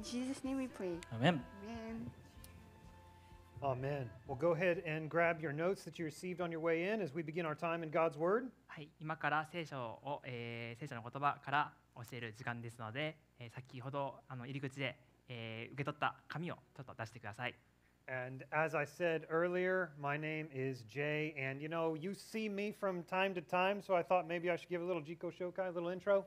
In Jesus' name we pray. アーメン Amen. Amen. Well, go ahead and grab your notes that you received on your way in as we begin our time in God's Word. はい、今から聖書を、えー聖書の言葉から教える時間ですので、えー先ほどあの入り口で、えー受け取った紙をちょっと出してください。 And as I said earlier, my name is Jay. And you know, you see me from time to time, so I thought maybe I should give a little Jiko Shokai, a little intro.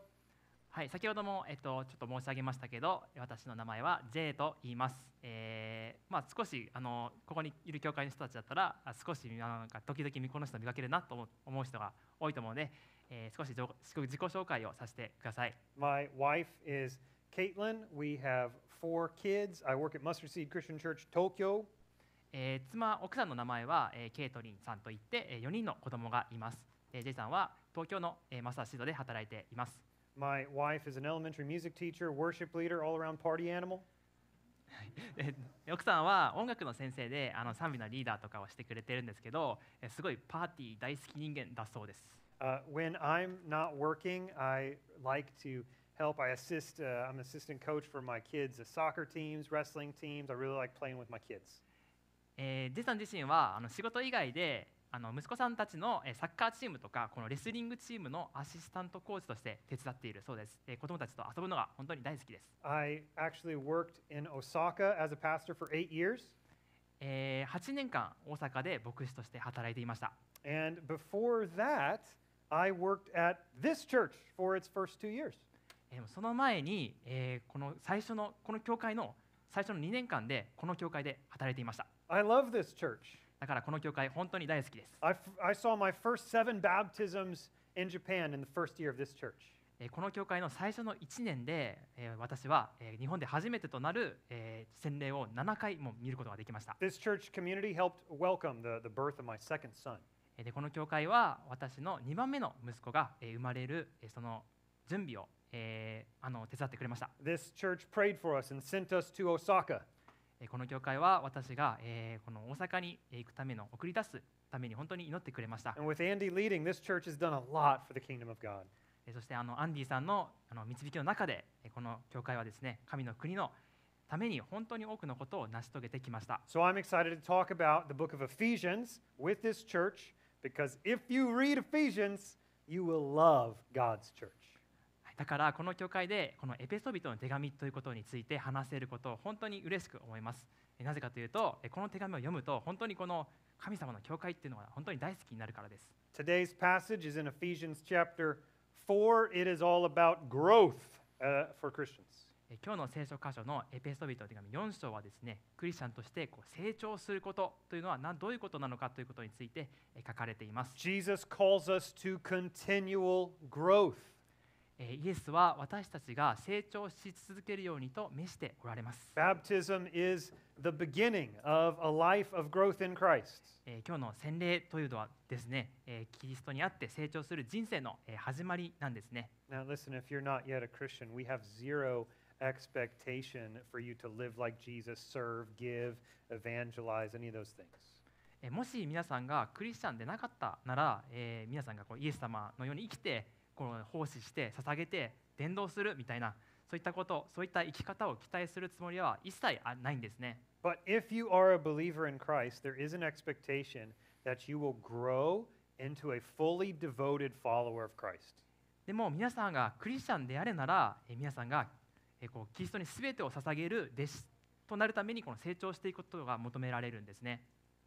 はい、先ほども、えっと、ちょっと申し上げましたけど、私の名前は J と言います。えーまあ、少しあのここにいる教会の人たちだったら、あ少しなんか時々この人見かけるなと思う人が多いと思うので、えー少し自己自己紹介をさせてください。My wife is Caitlin. We have four kids. I work at Mustard Seed Christian Church, Tokyo. えー妻、奥さんの名前は、えーケイトリンさんといって、え4人の子供がいます。えー、J さんは東京の、えーマスターシードで働いています。My wife is an elementary music teacher, worship leader, all around party animal. で奥さんは音楽の先生であの賛美のリーダーとかをしてくれてるんですけど、えーすごいパーティー大好き人間だそうです。Uh, when I'm not working, I like to help. I assist, uh, I'm an assistant coach for my kids' uh, soccer teams, wrestling teams. I really like playing with my kids. えー、J さん自身はあの仕事以外であの息子さんたちのえーサッカーチームとかこのレスリングチームのアシスタントコーチとして手伝っているそうです、えー子供たちと遊ぶのが本当に大好きです、I actually worked in Osaka as a pastor for eight years. えー8年間大阪で牧師として働いていました And before that, I worked at this church for its first two years. えーその前に、えーこの最初のこの教会の最初の2年間でこの教会で働いていました I love this church. だからこの教会本当に大好きです、I, I saw my first seven baptisms in Japan in the first year of this church. えーこの教会の最初の1年で、えー私は、えー日本で初めてとなる、えー洗礼を7回も見ることができました This church community helped welcome the, the birth of my second son. えーでこの教会は私の2番目の息子が、えー生まれる、えーその準備を、えーあの手伝ってくれました、This church prayed for us and sent us to Osaka. えーこの教会は私が、えーこの大阪にえー行くための送り出すために本当に祈ってくれました、And with Andy leading, this church has done a lot for the kingdom of God. えーそしてあのアンディさんのあの導きの中で、えーこの教会はですね神の国のために本当に多くのことを成し遂げてきました、So I'm excited to talk about the book of Ephesians with this church because if you read Ephesians, you will love God's church. はいだからこの教会でこのエペソビトの手紙ということについて話せることを本当に嬉しく思います。えなぜかというとえこの手紙を読むと本当にこの神様の教会っていうのが本当に大好きになるからです。Today's passage is in Ephesians chapter 4. It is all about growth uh, for Christians. え今日の聖書箇所のエペソビトの手紙4章はですねクリスチャンとしてこう成長することというのはなどういうことなのかということについてえ書かれています。Jesus calls us to continual growth. えイエスは私たちが成長し続けるようにと召しておられます。Baptism is the beginning of a life of growth in Christ. えー今日の洗礼というのはですね、えーキリストにあって成長する人生の、えー始まりなんですね。Now, listen, if you're not yet a Christian, we have zero expectation for you to live like Jesus, serve, give, evangelize, any of those things. えーもし皆さんがクリスチャンでなかったなら、えー皆さんがこうイエス様のように生きてこの奉仕して捧げて伝道するみたいなそういったことそういった生き方を期待するつもりは一切あないんですね。But if you are a believer in Christ, there is an expectation that you will grow into a fully devoted follower of Christ. でも皆さんがクリスチャンであれなら、えー皆さんが、えーこうキリストに全てを捧げる弟子となるためにこの成長していくことが求められるんですね。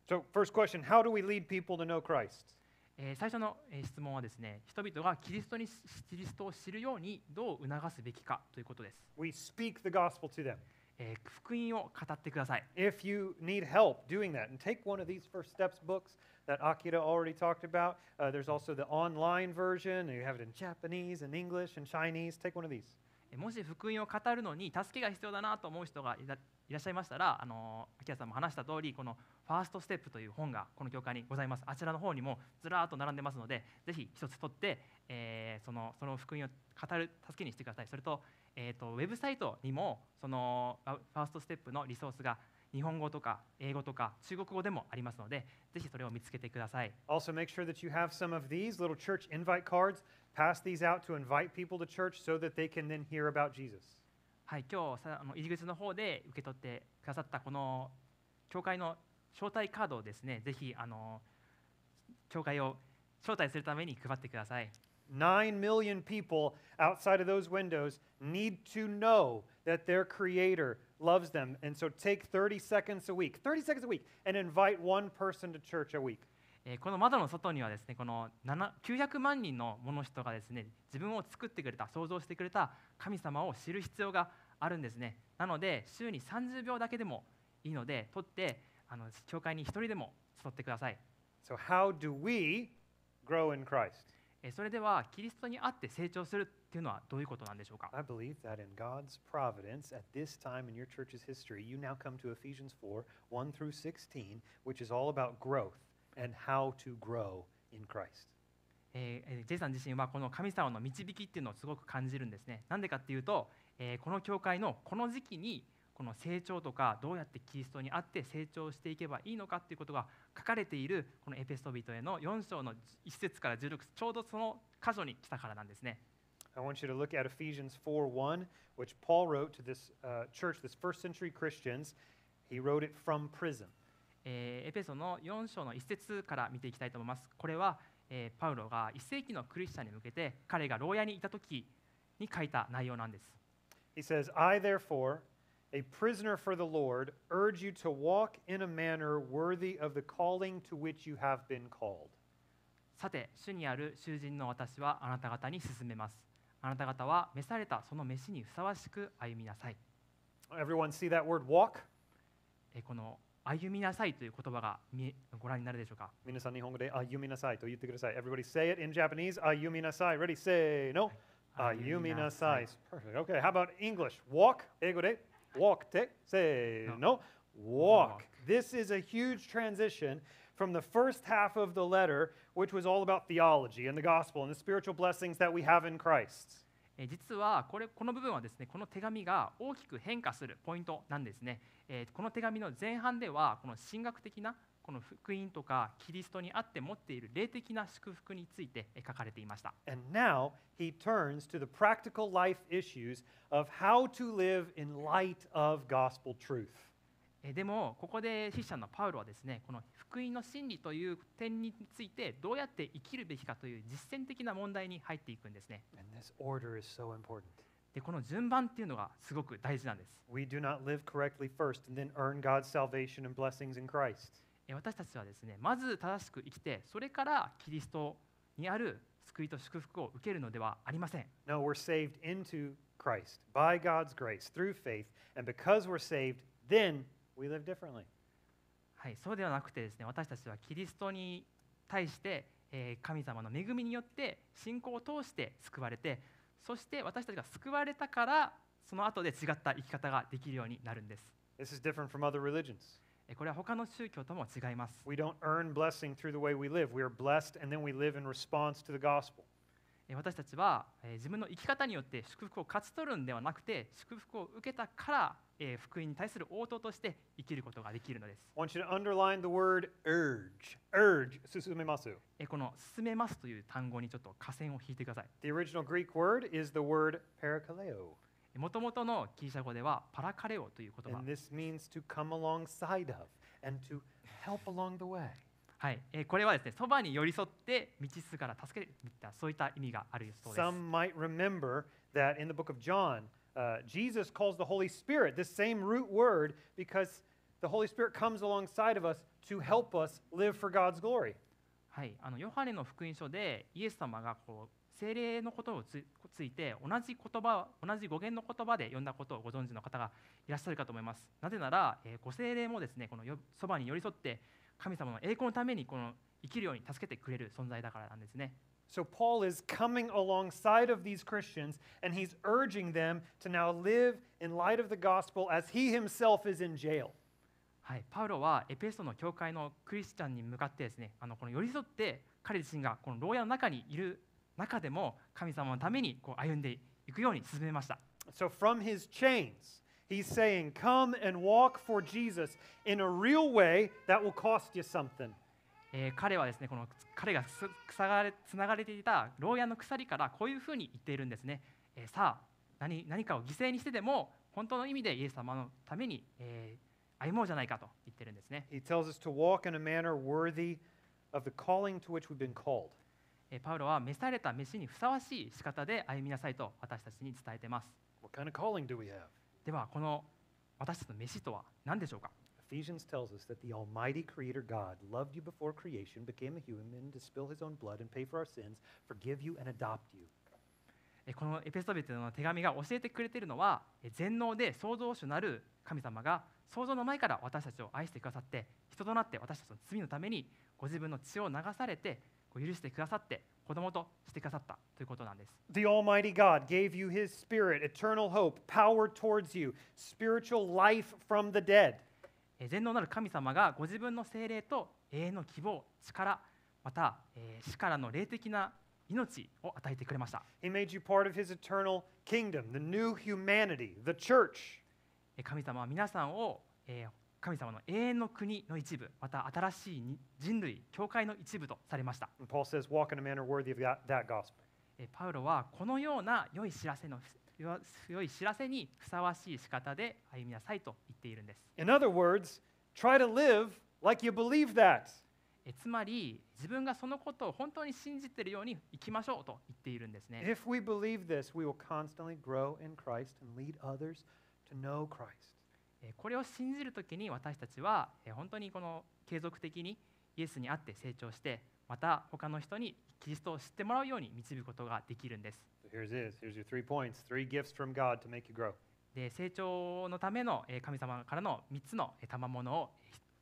So, first question How do we lead people to know Christ? えー最初の、えー質問はですね人々がキリストにキリストを知るようにどう促すべきかということです、We speak the gospel to them. えー福音を語ってください、If you need help doing that, and take one of these First Steps books that Akira already talked about. Uh, there's also the online version, and you have it in Japanese and English and Chinese. Take one of these. もし福音を語るのに助けが必要だなと思う人がいらっしゃいましたらあの秋谷さんも話した通りこの「ファーストステップ」という本がこの教会にございますあちらの方にもずらーっと並んでますのでぜひ一つ取って、えーそのその福音を語る助けにしてくださいそれと,、えー、とウェブサイトにもそのファーストステップのリソースが日本語とか英語とか中国語でもありますのでぜひそれを見つけてください Also, make sure that you have some of these little church invite cards. Pass these out to invite people to church so that they can then hear about Jesus. はい、今日さあの入り口の方で受け取ってくださったこの教会の招待カードをですね、ぜひあの教会を招待するために配ってください。 Nine million people outside of those windows need to know that their Creator loves them. And so take 30 seconds a week, 30 seconds a week, and invite one person to church a week. えーこの窓の外にはですね、この7 900万人のもの人がですね、自分を作ってくれた、創造してくれた神様を知る必要があるんですね。なので、週に30秒だけでもいいので、取ってあの教会に一人でも誘ってください。So, how do we grow in Christ? えーそれではキリストにあって成長するっていうのはどういうことなんでしょうか I believe that in God's providence, at this time in your church's history, you now come to Ephesians 4 1 through 16, which is all about growth and how to grow in Christ. ジェイさん自身はこの神様の導きっていうのをすごく感じるんですね。なんでかっていうと、えーこの教会のこの時期にこの成長とかどうやってキリストにあって成長していけばいいのかっていうことが書かれているこのエペソビトへの4章の1節から16節ちょうどその箇所に来たからなんですね。I want you to look at Ephesians 4 1, which Paul wrote to this uh, church, this first century Christians. He wrote it from prison. えーエペソの4章の1節から見ていきたいと思います。これは、えーパウロが1世紀のクリスチャンに向けて彼が牢屋にいた時に書いた内容なんです。He says, I therefore, a prisoner for the Lord, urge you to walk in a manner worthy of the calling to which you have been called. さて、主にある囚人の私はあなた方に進めます。あなた方は召されたその召しにふさわしく歩みなさい。Everyone see that word walk? えーこの歩みなさいという言葉が見えご覧になるでしょうか。皆さん日本語で歩みなさいと言ってください。Everybody say it in Japanese. 歩みなさい Ready? Say no. 歩みなさい Perfect. Okay. How about English? Walk. 英語で walk て Say no. Walk. This is a huge transition from the first half of the letter, which was all about theology and the gospel and the spiritual blessings that we have in Christ. え実はこれこの部分はですねこの手紙が大きく変化するポイントなんですね、えこの手紙の前半ではこの神学的なこの福音とかキリストにあって持っている霊的な祝福について書かれていました And now he turns to the practical life issues of how to live in light of gospel truth. えーでもここで筆者のパウロはですねこの福音の真理という点についてどうやって生きるべきかという実践的な問題に入っていくんですね so. でこの順番っていうのがすごく大事なんです first 私たちはですねまず正しく生きてそれからキリストにある救いと祝福を受けるのではありません No, we're saved into Christ by God's grace through faith. And because we're saved, then we live differently. はい、そうではなくてですね私たちはキリストに対して、えー神様の恵みによって信仰を通して救われてそして私たちが救われたからその後で違った生き方ができるようになるんです。This is different from other religions. えーこれは他の宗教とも違います。We don't earn blessing through the way we live. We are blessed and then we live in response to the gospel. 私たちは自分の生き方によって祝福を勝ち取るんではなくて祝福を受けたから福音に対する応答として生きることができるのです。Urge. Urge. 進めますこの「進めます」という単語にちょっと下線を引いてください。The original Greek word is the word parakaleo. もともとのギリシャ語ではパラカレオという言葉です。And this means to come alongside of and to help along the way. はい、えーこれはですね、そばに寄り添って道すから助けるみたいなそういった意味があるそうです。Some might remember that in the book of John, uh, Jesus calls the Holy Spirit this same root word because the Holy Spirit comes alongside of us to help us live for God's glory. はい、あのヨハネの福音書でイエス様がこう精霊のことをつついて同じ言葉同じ語源の言葉で呼んだことをご存知の方がいらっしゃるかと思います。なぜなら、えーご精霊もですねこのよそばに寄り添って神様の栄光のためにこの生きるように助けてくれる存在だからなんですね。So Paul is coming alongside of these Christians and he's urging them to now live in light of the gospel as he himself is in jail. はい、パウロはエペソの教会のクリスチャンに向かってですねあのこの寄り添って彼自身がこの牢屋の中にいる中でも神様のためにこう歩んでいくように進めました。So from his chains, he's saying, Come and walk for Jesus in a real way that will cost you something. えー彼はですねこの彼がつつがれつながれていた牢屋の鎖からこういうふうに言っているんですね。えーさあ何何かを犠牲にしてでも本当の意味でイエス様のために、えー歩もうじゃないかと言ってるんですね。He tells us to walk in a manner worthy of the calling to which we've been called. えーパウロは召された飯にふさわしい仕方で歩みなさいと私たちに伝えています。What kind of calling do we have? ではこの私たちの飯とは何でしょうか Ephesians tells us that the Almighty Creator God loved you before creation, became a human to spill his own blood and pay for our sins, forgive you, and adopt you. えーこのエペソビテの手紙が教えてくれているのはえー全能で創造主なる神様が創造の前から私たちを愛してくださって人となって私たちの罪のためにご自分の血を流されて許してくださって子供としてくださったということなんです。The Almighty God gave you his Spirit, eternal hope, power towards you, spiritual life from the dead. えー全能なる神様がご自分の精霊と永遠の希望力また、えー死からの霊的な命を与えてくれました。He made you part of his eternal kingdom, the new humanity, the church. えー神様は皆さんを、えー神様の永遠の国の一部また新しい人類教会の一部とされました。Paul says, walk in a manner worthy of that, that gospel. パウロはこのような良い知らせの良い知らせにふさわしい仕方で歩みなさいと言っているんです。In other words, try to live like you believe that. つまり自分がそのことを本当に信じているように生きましょうと言っているんですね。If we believe this, we will constantly grow in Christ and lead others to know Christ. えーこれを信じるときに私たちはえー本当にこの継続的にイエスにあって成長してまた他の人にキリストを知ってもらうように導くことができるんです。で成長のためのえー神様からの3つのえー賜物を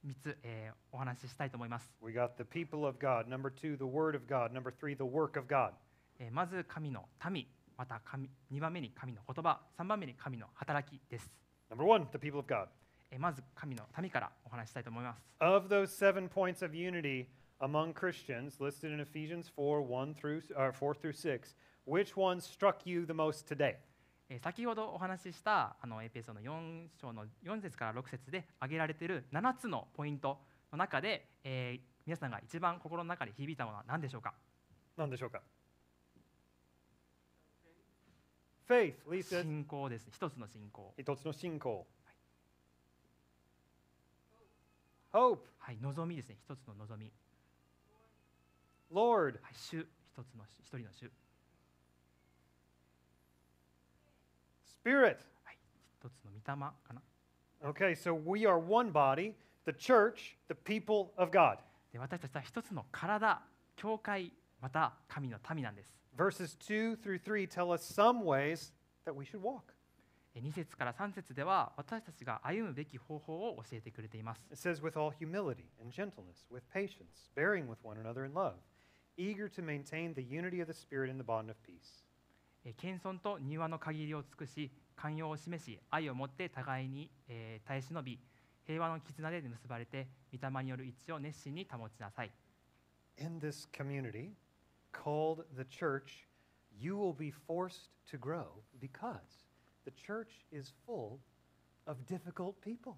3つえーお話ししたいと思います。We got the people of God. Number two, the word of God. Number three, the work of God. えーまず神の民また神2番目に神の言葉3番目に神の働きです。Number one, the people of God. えーまず神の民からお話ししたいと思います。Of those seven points of unity among Christians listed in Ephesians 4 1 through, uh, 4 through 6, which one struck you the most today? えー先ほどお話ししたあのエペソの4章の4節から6節で挙げられている7つのポイントの中で、えー皆さんが一番心の中で響いたものは何でしょうか何でしょうか Faith, Lisa. です。一つの信仰。一つの信仰。はい、Hope. はい、望みですね。一つの望み。Lord. はい、一つの、一人の主。Spirit. はい、一つの御霊かな。Okay, so we are one the church, the people of God. で私たちは一つの体、教会、また神の民なんです。Verses 2 through 3 tell us some ways that we should walk. 2節から3節では私たちが歩むべき方法を教えてくれています It says, with all humility and gentleness, with patience, bearing with one another in love, eager to maintain the unity of the Spirit in the bond of peace. えー謙遜と柔和の限りを尽くし寛容を示し愛をもって互いに、えー耐え忍び平和の絆で結ばれて御霊による一致を熱心に保ちなさい In this community called the church, you will be forced to grow because the church is full of difficult people.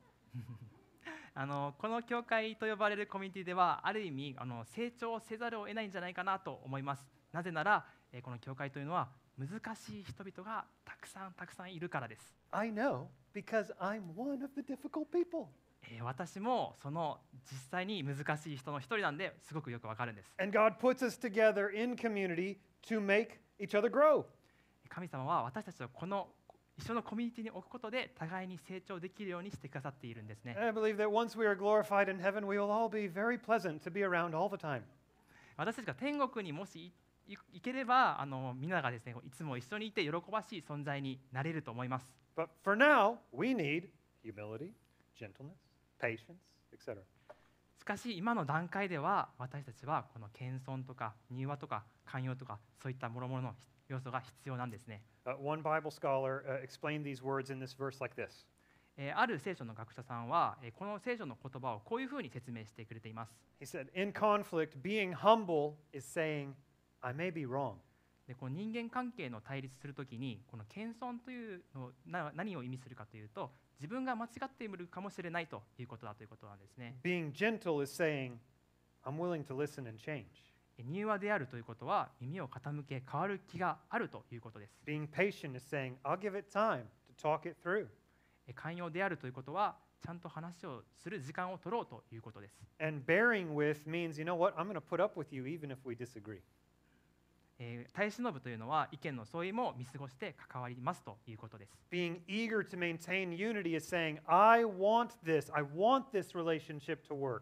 あのこの教会と呼ばれるコミュニティではある意味あの成長せざるを得ないんじゃないかなと思いますなぜなら、えーこの教会というのは難しい人々がたくさんたくさんいるからです I know because I'm one of the difficult people. えー私もその実際に難しい人の一人なんですごくよくわかるんです And God puts us together in community to make each other grow. 神様は私たちをこの一緒のコミュニティに置くことで互いに成長できるようにしてくださっているんですね I believe that once we are glorified in heaven, we will all be very pleasant to be around all the time. 私たちが天国にもし行ければあのみんながですねいつも一緒にいて喜ばしい存在になれると思います But for now, we need humility, gentleness. しかし今の段階では私たちはこの謙遜とか柔和とか寛容とかそういった諸々の要素が必要なんですね Uh, one Bible scholar uh, explained these words in this verse like this えーある聖書の学者さんは、えーこの聖書の言葉をこういうふうに説明してくれています He said, In conflict, being humble is saying, I may be wrong. でこの人間関係の対立するときにこの謙遜というの何を意味するかというと自分が間違っているかもしれないということだということなんですね Being gentle is saying, I'm willing to listen and change. え柔和であるということは耳を傾け変わる気があるということです Being patient is saying, I'll give it time to talk it through. え寛容であるということはちゃんと話をする時間を取ろうということです。And bearing with means, you know what, I'm going to put up with you even if we disagree. えー耐え忍ぶというのは意見の相違も見過ごして関わりますということです。Being eager to maintain unity is saying, I want this, I want this relationship to work.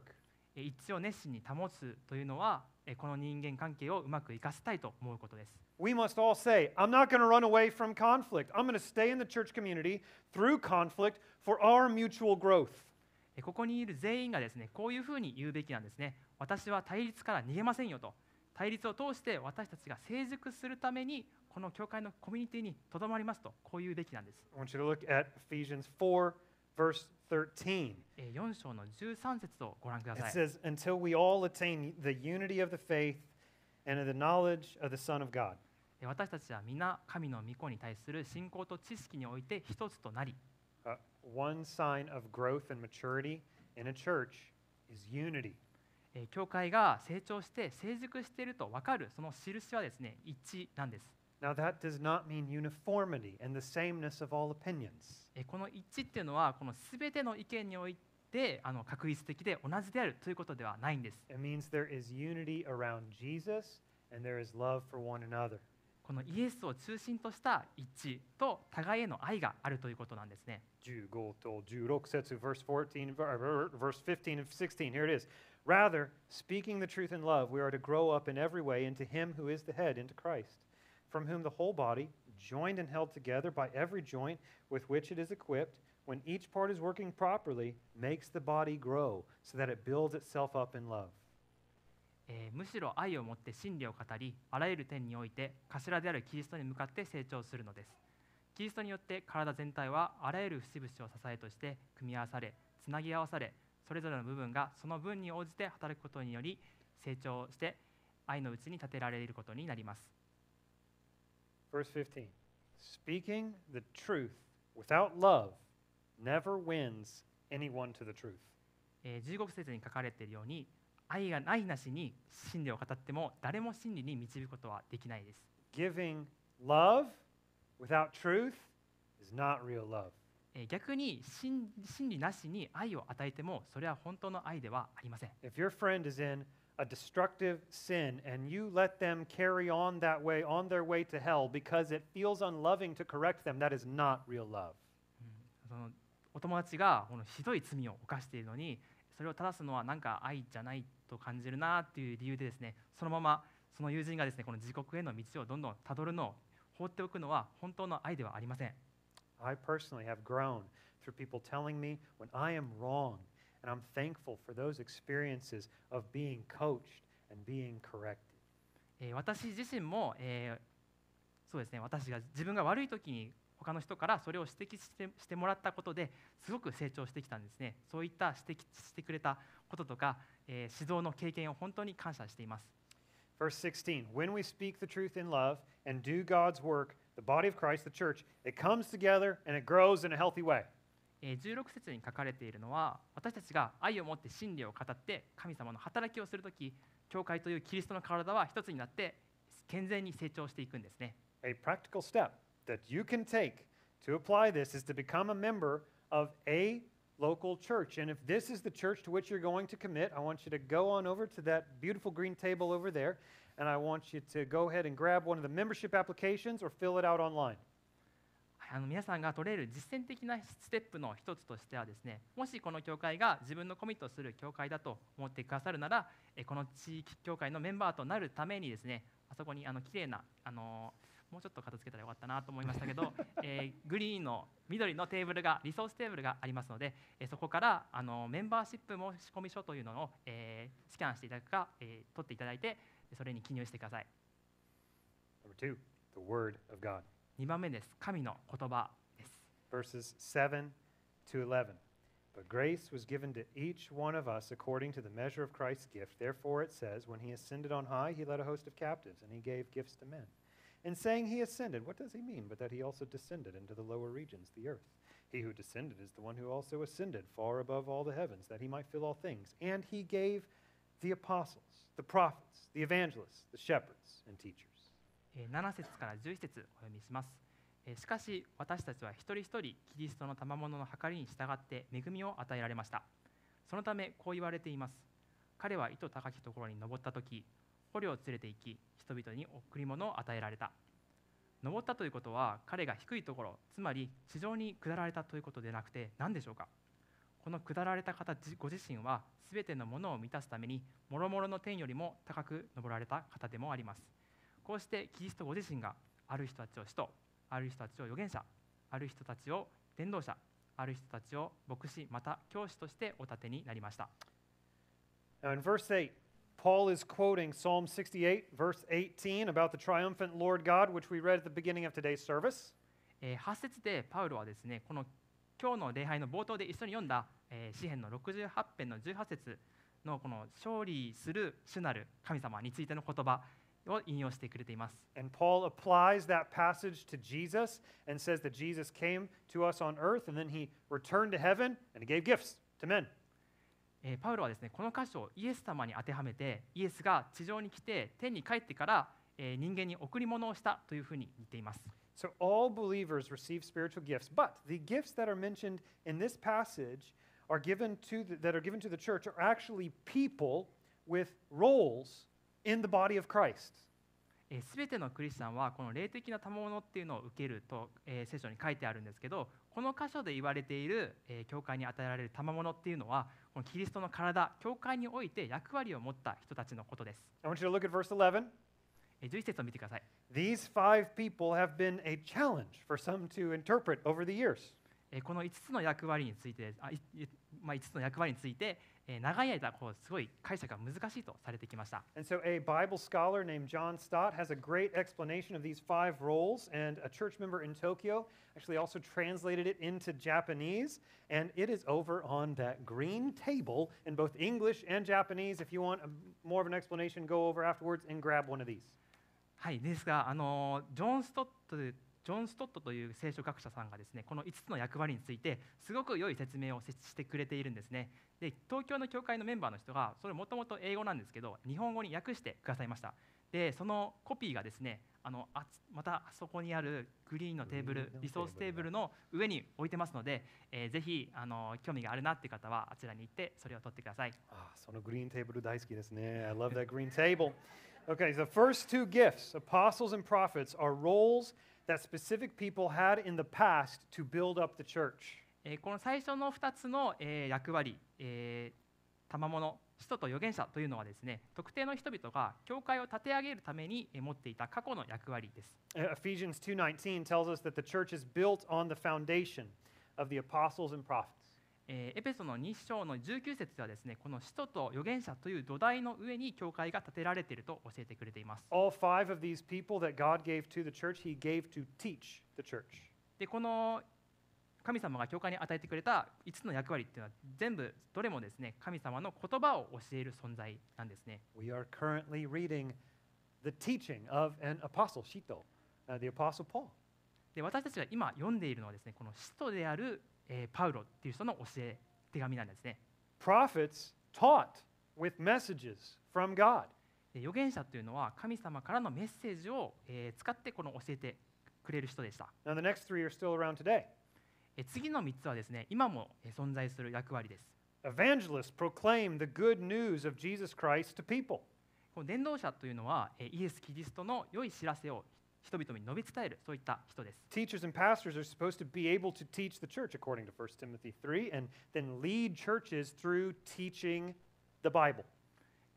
えー一致を熱心に保つというのはえーこの人間関係をうまく生かしたいと思うことです。We must all say, I'm not going to run away from conflict. I'm going to stay in the church community through conflict for our mutual growth. えーここにいる全員がですねこういうふうに言うべきなんですね。私は対立から逃げませんよと。対立を通して私たちが成熟するためにこの教会のコミュニティにとどまりますとこう言うべきなんです。I want you to look at Ephesians 4, verse 13. えー4章の13節をご覧くだ It さい。says, Until we all attain the unity of the faith and of the knowledge of the Son of God. えー私たちは皆神の御子に対する信仰と知識において一つとなり、Uh, one sign of growth and maturity in a church is unity. えー教会が成長して成熟していると分かるその印はですね一致なんです。Now, that does not mean uniformity and the sameness of all opinions. えーこの一致っていうのはこの全ての意見においてあの確率的で同じであるということではないんです。It means there is unity around Jesus and there is love for one another. このイエスを中心とした一致と互いへの愛があるということなんですね。15と16節 verse 14 ver- verse 15 and 16 here it is rather speaking the truth in love we are to grow up in every way into him who is the head into Christ from whom the whole body joined and held together by every joint with which it is equipped when each part is working properly makes the body grow so that it builds itself up in love えーむしろ愛を持って真理を語りあらゆる点において頭であるキリストに向かって成長するのですキリストによって体全体はあらゆる節々を支えとして組み合わされつなぎ合わされ それぞれの部分がその分に応じて働くことにより成長して愛のうちに立てられることになります verse 15 speaking the truth without love never wins anyone to the truth えー15節に書かれているように愛がないなしに真理を語っても誰も真理に導くことはできないです giving love without truth is not real love. えー逆に真真理なしに愛を与えてもそれは本当の愛ではありません。If your friend is in a destructive sin and you let them carry on that way, on their way to hell, because it feels unloving to correct them, that is not real love. そのお友達がこのひどい罪を犯しているのにそれを正すのはなんか愛じゃないと感じるなっていう理由でですねそのままその友人がですねこの地獄への道をどんどんたどるのを放っておくのは本当の愛ではありません I personally have grown through people telling me when I am wrong. And I'm thankful for those experiences of being coached and being corrected. 私自身も、えー、そうですね私が自分が悪い時に他の人からそれを指摘してしてもらったことですごく成長してきたんですねそういった指摘してくれたこととか、えー、指導の経験を本当に感謝しています16 When we speak the truth in love and do God's work the body of Christ, the church, it comes together and it grows in a healthy way. えー16節に書かれているのは私たちが愛を持って真理を語って神様の働きをするとき教会というキリストの体は一つになって健全に成長していくんですね A practical step that you can take to apply this is to become a member of a local church. And if this is the church to which you're going to commit, I want you to go on over to that beautiful green table over there, and I want you to go ahead and grab one of the membership applications or fill it out online. あの皆さんが取れる実践的なステップの一つとしてはですねもしこの教会が自分のコミットする教会だと思ってくださるならえこの地域教会のメンバーとなるためにですねあそこにあの綺麗なあのもうちょっと片付けたらよかったなと思いましたけど、えーグリーンの緑のテーブルがリソーステーブルがありますので、えーそこからあのメンバーシップ申込書というのを、えースキャンしていただくか、えー取っていただいてそれに記入してください Number two, the Word of God. 2番目です神の言葉です verses 7 to 11. But grace was given to each one of us according to the measure of Christ's gift. Therefore, it says, When he ascended on high, he led a host of captives, and he gave gifts to men. In saying he ascended, what does he mean but that he also descended into the lower regions, the earth? He who descended is the one who also ascended far above all the heavens, that he might fill all things. And he gave the apostles, the prophets, the evangelists, the shepherds, and teachers. 7節から11節お読みします。しかし私たちは一人一人キリストの賜物の計りに従って恵みを与えられましたそのためこう言われています彼は糸高きところに登った時捕虜を連れて行き人々に贈り物を与えられた登ったということは彼が低いところつまり地上に下られたということでなくて何でしょうか？この下られた方じご自身は全てのものを満たすために諸々の天よりも高く登られた方でもありますこうしてキリストご自身がある人たちを使徒ある人たちを預言者ある人たちを伝道者ある人たちを牧師また教師としてお立てになりました Now, in verse 8, Paul is quoting Psalm 68, verse 18, about the triumphant Lord God, which we read at the beginning of today's service. えー8節でパウロはですねこの今日の礼拝の冒頭で一緒に読んだ、えー詩篇の68編の18節のこの勝利する主なる神様についての言葉を引用してくれています。And Paul applies that passage to Jesus and says that Jesus came to us on earth and then he returned to heaven and he gave gifts to men. えーパウロはですねこの箇所をイエス様に当てはめてイエスが地上に来て天に帰ってから、えー人間に贈り物をしたというふうに言っています。So all believers receive spiritual gifts, but the gifts that are mentioned in this passage are given to the, that are given to the church are actually people with roles in the body of Christ. えー、全てのクリスチャンはこの霊的な賜物っていうのを受けると、えー聖書に書いてあるんですけどこの箇所で言われている、えー教会に与えられる賜物っていうのはこのキリストの体教会において役割を持った人たちのことです、I want you to look at verse 11. えー11節を見てください、These five people have been a challenge for some to interpret over the years. えーこの5つの役割についてあいいまあ、5つの役割について、えー長い間こうすごい解釈が難しいとされてきました、And so, a Bible scholar named John Stott has a great explanation of these five roles, and a church member in Tokyo actually also translated it into Japanese, and it is over on that green table in both English and Japanese. If you want a, more of an explanation, go over afterwards and grab one of these. はい、ですが、あのジョン・ストットジョン・ストットという聖書学者さんがですねこの5つの役割についてすごく良い説明をしてくれているんですねで東京の教会のメンバーの人がそれもともと英語なんですけど日本語に訳してくださいましたでそのコピーがですねあのあつまたあそこにあるグリーンのテーブルリソーステーブルの上に置いてますので、えーぜひあの興味があるなっていう方はあちらに行ってそれを取ってください Ah, soの green table 大好きですね. I love that green table. Okay, the first two gifts, apostles and prophets, are roles that specific people had in the past to build up the church. えーこの最初の2つの、えー役割、えー、賜物使徒と預言者というのはですね特定の人々が教会を立て上げるためにえー持っていた過去の役割です Uh, Ephesians 2:19 tells us that the church is built on the foundation of the apostles and prophets. えー、エペソの2章の19節ではですねこの使徒と預言者という土台の上に教会が建てられていると教えてくれています。でこの神様が教会に与えてくれた5つの役割というのは全部どれもですね神様の言葉を教える存在なんですね。で私たちが今読んでいるのはですねこの使徒であるえーパウロっていう人の教え手紙なんですね Prophets taught with messages from God. で預言者というのは神様からのメッセージを、えー使ってこの教えてくれる人でした Now, the next three are still around today. えー次の3つはですね今もえー存在する役割です Evangelists proclaim the good news of Jesus Christ to people. この伝道者というのは、えーイエス・キリストの良い知らせを人々に述べ伝えるそういった人です Teachers and pastors are supposed to be able to teach the church, according to 1 Timothy 3, and then lead churches through teaching the Bible.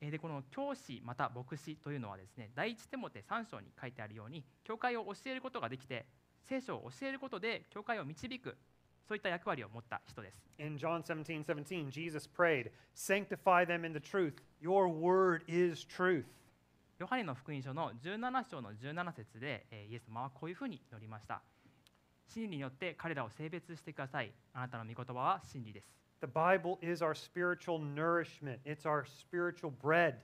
えーでこの教師また牧師というのはですね第一テモテ3章に書いてあるように教会を教えることができて聖書を教えることで教会を導くそういった役割を持った人です In John 17 17, Jesus prayed, Sanctify them in the truth. Your word is truth. ヨハネの福音書の17章の17節で、えーイエス様はこういうふうに祈りました真理によって彼らを性別してくださいあなたの御言葉は真理です The Bible is our spiritual nourishment, it's our spiritual bread.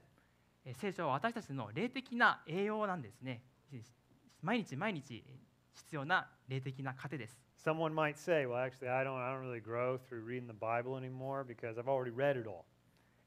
えー聖書は私たちの霊的な栄養なんですね毎日毎日えー必要な霊的な糧です Someone might say, Well, actually, I don't, I don't really grow through reading the Bible anymore because I've already read it all.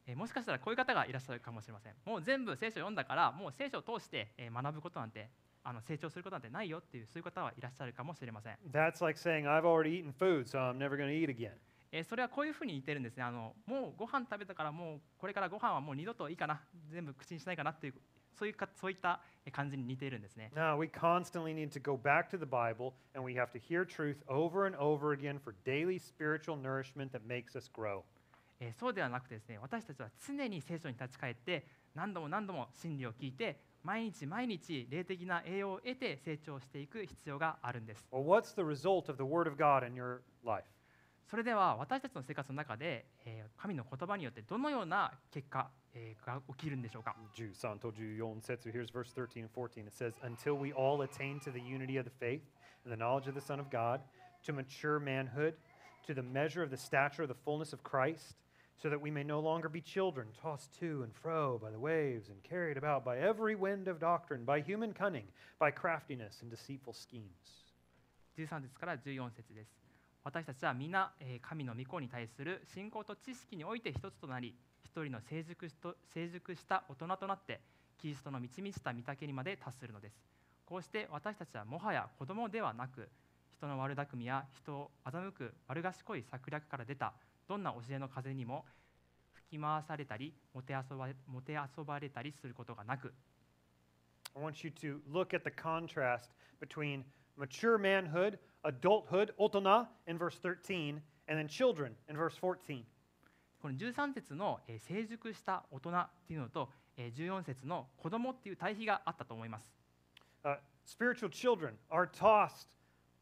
えーもしかしたらこういう方がいらっしゃるかもしれませんもう全部聖書を読んだからもう聖書を通してえー学ぶことなんてあの成長することなんてないよっていうそういう方はいらっしゃるかもしれません。That's like saying, I've already eaten food, so I'm never going to eat again. えーそれはこういうふうに似てるんですねあのもうご飯食べたからもうこれからご飯はもう二度といいかな全部口にしないかなっていうそういうかそういったえー感じに似ているんですね Now, we constantly need to go back to the Bible and we have to hear truth over and over again for daily spiritual nourishment that makes us grow. えーそうではなくてですね私たちは常に聖書に立ち返って何度も何度も真理を聞いて毎日毎日霊的な栄養を得て成長していく必要があるんです Well, what's the result of the Word of God in your life? それでは私たちの生活の中で、えー神の言葉によってどのような結果、えーが起きるんでしょうか13と14節 here's verse 13 and 14 it says until we all attain to the unity of the faith and the knowledge of the son of god to mature manhood to the measure of the stature of the fullness of christ so that we may no longer be children tossed to and fro by the waves and carried about by every wind of doctrine by human cunning by craftiness and deceitful schemes 13節から14節です私たちは皆、えー神の御子に対する信仰と知識において一つとなり一人の成熟しと成熟した大人となってキリストの満ち満ちた御丈にまで達するのですこうして私たちはもはや子供ではなく人の悪巧みや人を欺く悪賢い策略から出たどんな教えの風にも吹き回されたりもてあそばもてあそばれたりすることがなく I want you to look at the contrast between mature manhood, adulthood, otona, in verse 13, and then children in verse 14. この13節の、えー成熟した大人っていうのと、えー14節の子供っていう対比があったと思います。Uh, spiritual children are tossed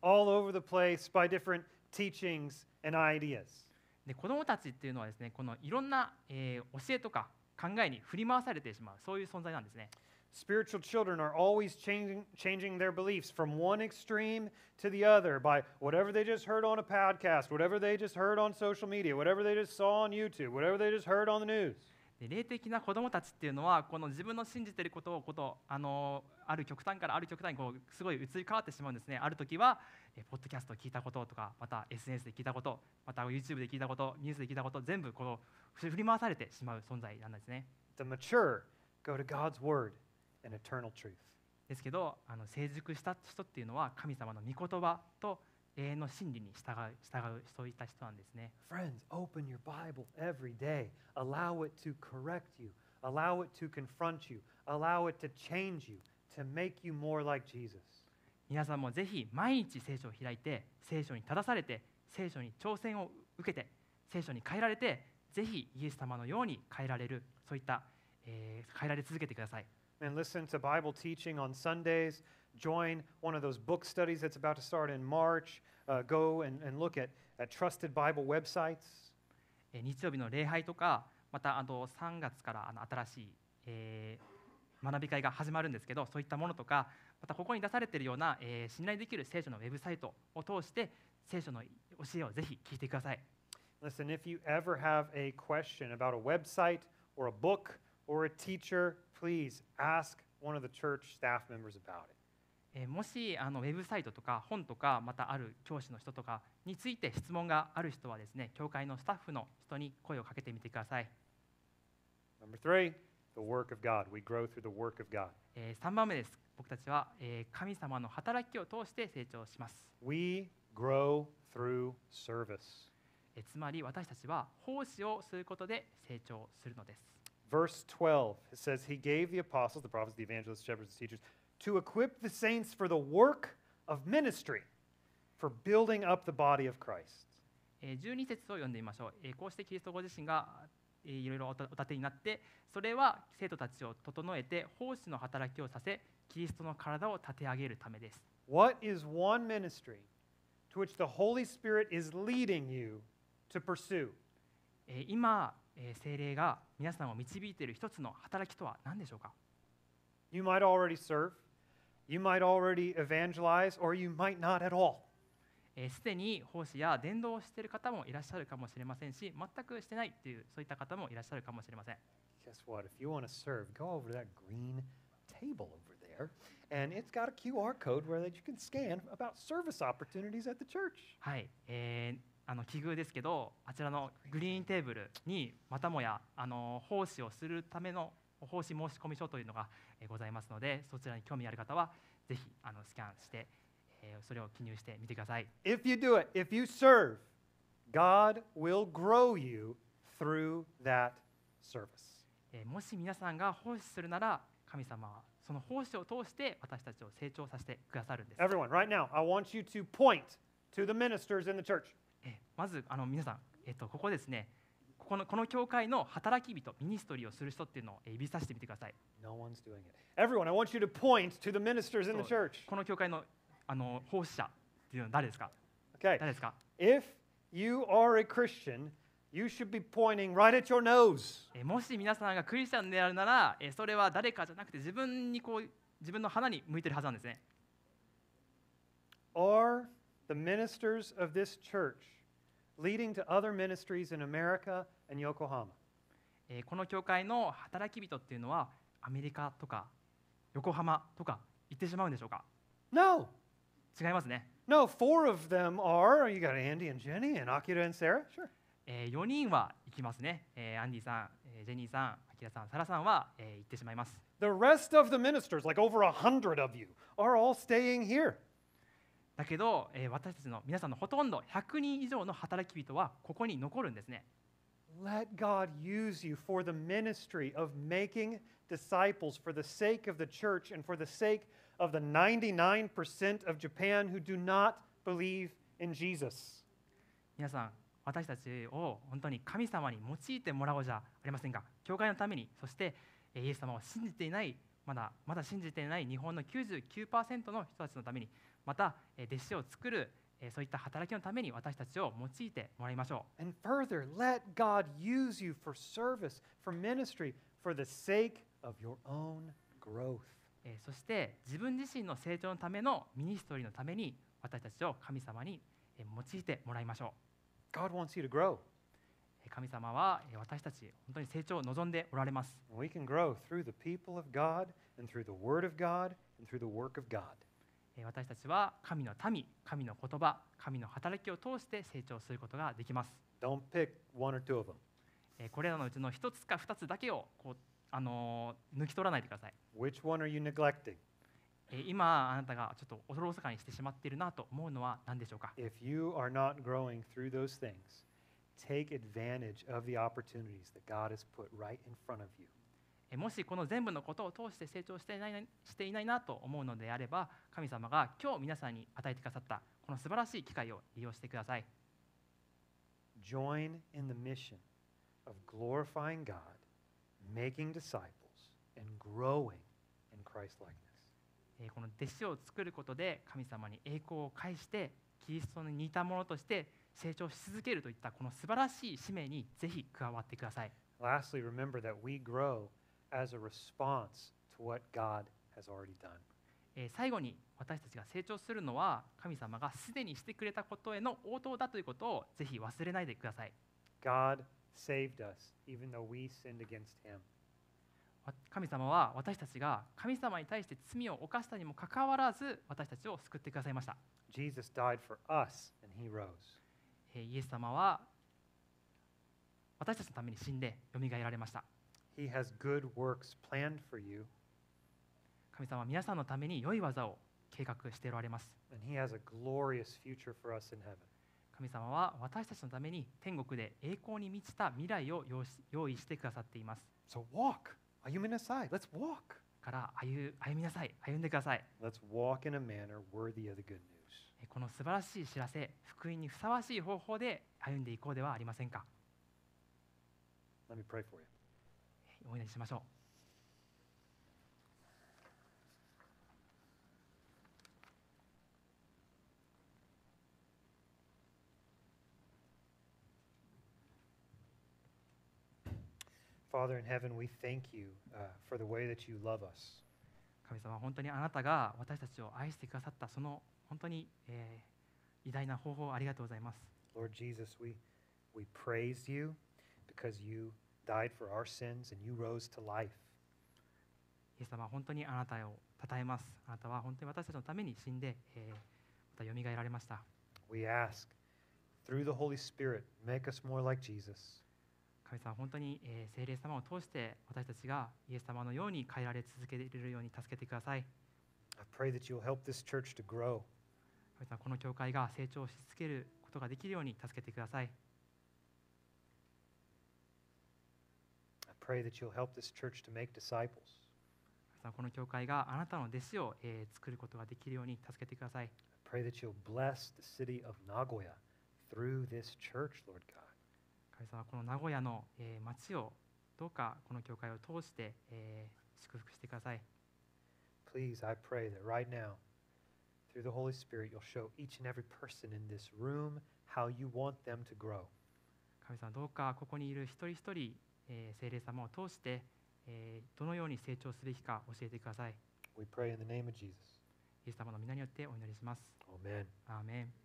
all over the place by different teachings and ideas. で子供たちっていうのはですねこのいろんな、えー教えとか考えに振り回されてしまうそういう存在なんですね。Spiritual children are always changing, changing their beliefs from one extreme to the other by whatever they just heard on a podcast, whatever they just heard on social media, whatever they just saw on YouTube, whatever they just heard on the news. で霊的な子供たちっていうのはこの自分の信じていることをことあのある極端からある極端にこうすごい移り変わってしまうんですね。ある時は、えーポッドキャストを聞いたこととかまた SNS で聞いたことまた YouTube で聞いたことニュースで聞いたこと全部この振り回されてしまう存在なんですね。The mature go to God's word and eternal truth. ですけどあの成熟した人っていうのは神様の御言葉と永遠の真理に従う従うそういった人なんですね。Friends, open your Bible every day. Allow it to correct you, allow it to confront you, allow it to change you, to make you more like Jesus. 皆さんもぜひ毎日聖書を開いて聖書に正されて聖書に挑戦を受けて聖書に変えられてぜひイエス様のように変えられるそういった、えー変えられ続けてください。And listen to Bible teaching on Sundays. Join one of those book studies that's about to start in March. Uh, go and, and look at, at trusted Bible websites. えー日曜日の礼拝とかまたあと3月からあの新しい、えー学び会が始まるんですけどそういったものとかまたここに出されているような、えー信頼できる聖書のウェブサイトを通して聖書の教えをぜひ聞いてください。Listen, if you ever have a question about a website or a book or a teacher, please ask one of the church staff members about it. えーもしあのウェブサイトとか本とかまたある教師の人とかについて質問がある人はですね教会のスタッフの人に声をかけてみてください、Number three, the work of God. We grow through the work of God. え3番目です僕たちは、えー神様の働きを通して成長します We grow through service. えーつまり私たちは奉仕をすることで成長するのです Verse 12, it says, He gave the apostles, the prophets, the evangelists, shepherds, and teachers to equip the saints for the work of ministry, for building up the body of Christ. えー12節を読んでみましょう、えーこうしてキリストご自身が、えーいろいろお立てになってそれは生徒たちを整えて奉仕の働きをさせキリストの体を立て上げるためです What is one ministry to which the Holy Spirit is leading you to pursue? えー今、えー聖霊が皆さんを導いている一つの働きとは何でしょうか You might already serve, you might already evangelize, or you might not at all. えーすでに奉仕や伝道をしている方もいらっしゃるかもしれませんし全くしてないっていうそういった方もいらっしゃるかもしれません Guess what? If you want to serve, go over that green table over there, and it's got a QR code where that you can scan about service opportunities at the church. はい、えーあの奇遇ですけどあちらのグリーンテーブルにまたもやあの奉仕をするための奉仕申込書というのが、えーございますのでそちらに興味ある方はぜひあのスキャンして、えーそれを記入してみてください。If you do it, if you serve, God will grow you through that service. えーもし皆さんが奉仕するなら神様はその奉仕を通して私たちを成長させてくださるんです。Everyone, right now, I want you to point to the ministers in the church. えーまずあの皆さん、えっとここですねここのこの教会の働き人ミニストリーをする人っていうのをえー指さしてみてください。No one's doing it. Everyone, I want you to point to the ministers in the church. この教会のあの奉仕者っていうのは誰ですか Okay. 誰ですか、If you are a Christian, you should be pointing right at your nose. えーもし皆さんがクリスチャンであるなら、えーそれは誰かじゃなくて自分にこう自分の花に向いてるはずなんですね。Are the ministers of this church leading to other ministries in America and Yokohama? えーこの教会の働き人っていうのはアメリカとか横浜とか行ってしまうんでしょうか No. 違いますね、No, four of them are. You got Andy and Jenny and Akira and Sarah. Sure. え4人は行きますね、えーアンディさん、えージェニーさん、アキラさん、サラさんは、えー行ってしまいます。The rest of the ministers, like over a hundred of you, are all staying here. だけど、えー私たちの皆さんのほとんど100人以上の働き人はここに残るんですね。Let God use you for the ministry of making disciples for the sake of the church and for the sake of the 99% of Japan who do not believe in Jesus. 皆さん、私たちを本当に神様に用いてもらおうじゃありませんか。教会のために、そしてえーイエス様を信じていない、まだまだ信じていない日本の99%の人たちのために、またえー弟子を作るえーそういった働きのために私たちを用いてもらいましょう。And further, let God use you for service, for ministry, for the sake of your own growth. えーそして自分自身の成長のためのミニストリーのために私たちを神様にえー用いてもらいましょ God wants you to grow. 神様はえー私たち本当に成長を望んでおられます。We can grow through the people of God and through the Word of God and through the work of God. 私たちは神の民、神の言葉、神の働きを通して成長することができます。これらのうちの1つか2つだけをこう、あの、抜き取らないでください。え今あなたがちょっと恐ろしさにしてしまっているなと思うのは何でしょうか？えーもしこの全部のことを通して成長していないなしていないなと思うのであれば神様が今日皆さんに与えてくださったこの素晴らしい機会を利用してください Join in the mission of glorifying God, making disciples, and growing in Christ likeness. えーこの弟子を作ることで神様に栄光を返してキリストに似たものとして成長し続けるといったこの素晴らしい使命にぜひ加わってください Lastly, remember that we grow as a response to what God has already done. えー最後に私たちが成長するのは神様がすでにしてくれたことへの応答だということをぜひ忘れないでください God saved us even though we sinned against him. わ神様は私たちが神様に対して罪を犯したにもかかわらず私たちを救ってくださいました、Jesus died for us and he rose. えーイエス様は私たちのために死んでよみがえられました He has good works planned for you 神様は皆さんのために良い技を計画しておられます and he has a glorious future for us in heaven. 神様は私たちのために天国で栄光に満ちた未来を用意してくださっています So walk. Ayuminasai. Let's walk. から歩歩みなさい歩んでください Let's walk in a manner worthy of the good news. えこの素晴らしい知らせ福音にふさわしい方法で歩んでいこうではありませんか Let me pray for you. お祈りしましょう Father in heaven, we thank you uh, for the way that you love us. 神様本当にあなたが私たちを愛してくださったその本当に、えー偉大な方法をありがとうございます Lord Jesus, we, we praise you because you died for our sins and you rose to life. イエス様本当にあなたを称えますあなたは本当に私たちのために死んで、えーまたよみがえられました We ask, through the Holy Spirit, make us more like Jesus. 神様本当に、えー聖霊様を通して私たちがイエス様のように変えられ続けるように助けてください I pray that you'll help this church to grow. 神様この教会が成長し続けることができるように助けてください pray that you'll help this church to make disciples. この教会があなたの弟子を、えー作ることができるように助けてください pray that you'll bless the city of Nagoya through this church, Lord God. 神様この名古屋の、えー町をどうかこの教会を通して、えー祝福してください Please, I pray that right now, through the Holy Spirit, you'll show each and every person in this room how you want them to grow. 神様どうかここにいる一人一人、えー聖霊様を通して、えーどのように成長すべきか教えてください We pray in the name of Jesus. イエス様の皆によってお祈りします Amen. アーメン